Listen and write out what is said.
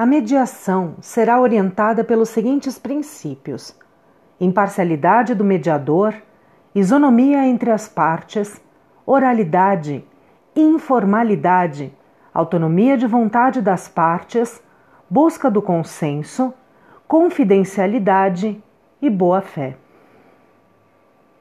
A mediação será orientada pelos seguintes princípios: imparcialidade do mediador, isonomia entre as partes, oralidade, informalidade, autonomia de vontade das partes, busca do consenso, confidencialidade e boa-fé.